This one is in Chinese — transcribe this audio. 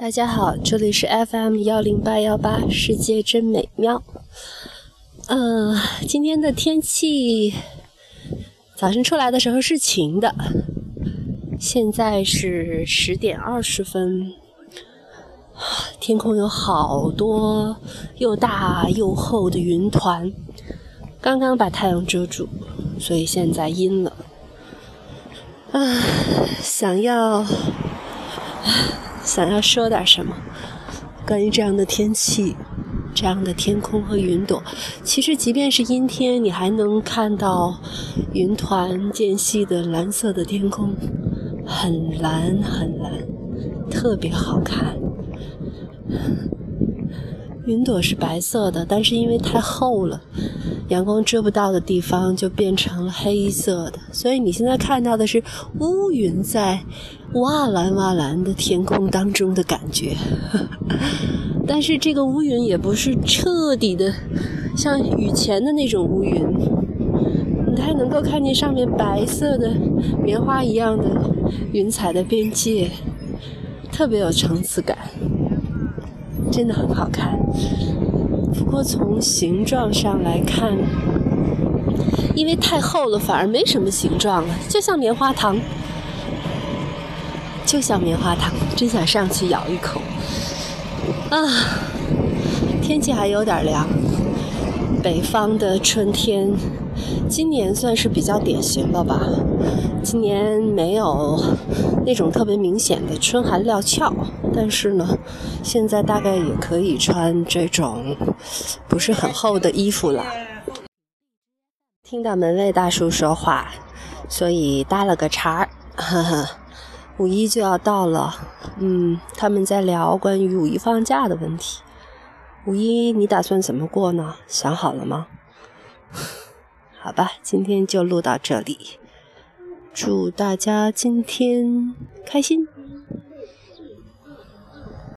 大家好，这里是 FM 幺零八幺八，世界真美妙。嗯，今天的天气早晨出来的时候是晴的，现在是十点二十分，天空有好多又大又厚的云团，刚刚把太阳遮住，所以现在阴了。啊，想要。想要说点什么？关于这样的天气，这样的天空和云朵，其实即便是阴天，你还能看到云团间隙的蓝色的天空，很蓝很蓝，特别好看。云朵是白色的，但是因为太厚了，阳光遮不到的地方就变成了黑色的，所以你现在看到的是乌云在哇蓝哇蓝的天空当中的感觉。但是这个乌云也不是彻底的像雨前的那种乌云，你还能够看见上面白色的棉花一样的云彩的边界，特别有层次感。真的很好看，不过从形状上来看，因为太厚了，反而没什么形状了，就像棉花糖，就像棉花糖，真想上去咬一口。啊，天气还有点凉，北方的春天。今年算是比较典型了吧，今年没有那种特别明显的春寒料峭，但是呢，现在大概也可以穿这种不是很厚的衣服了。听到门卫大叔说话，所以搭了个茬儿，哈哈，五一就要到了，嗯，他们在聊关于五一放假的问题。五一你打算怎么过呢？想好了吗？好吧，今天就录到这里。祝大家今天开心。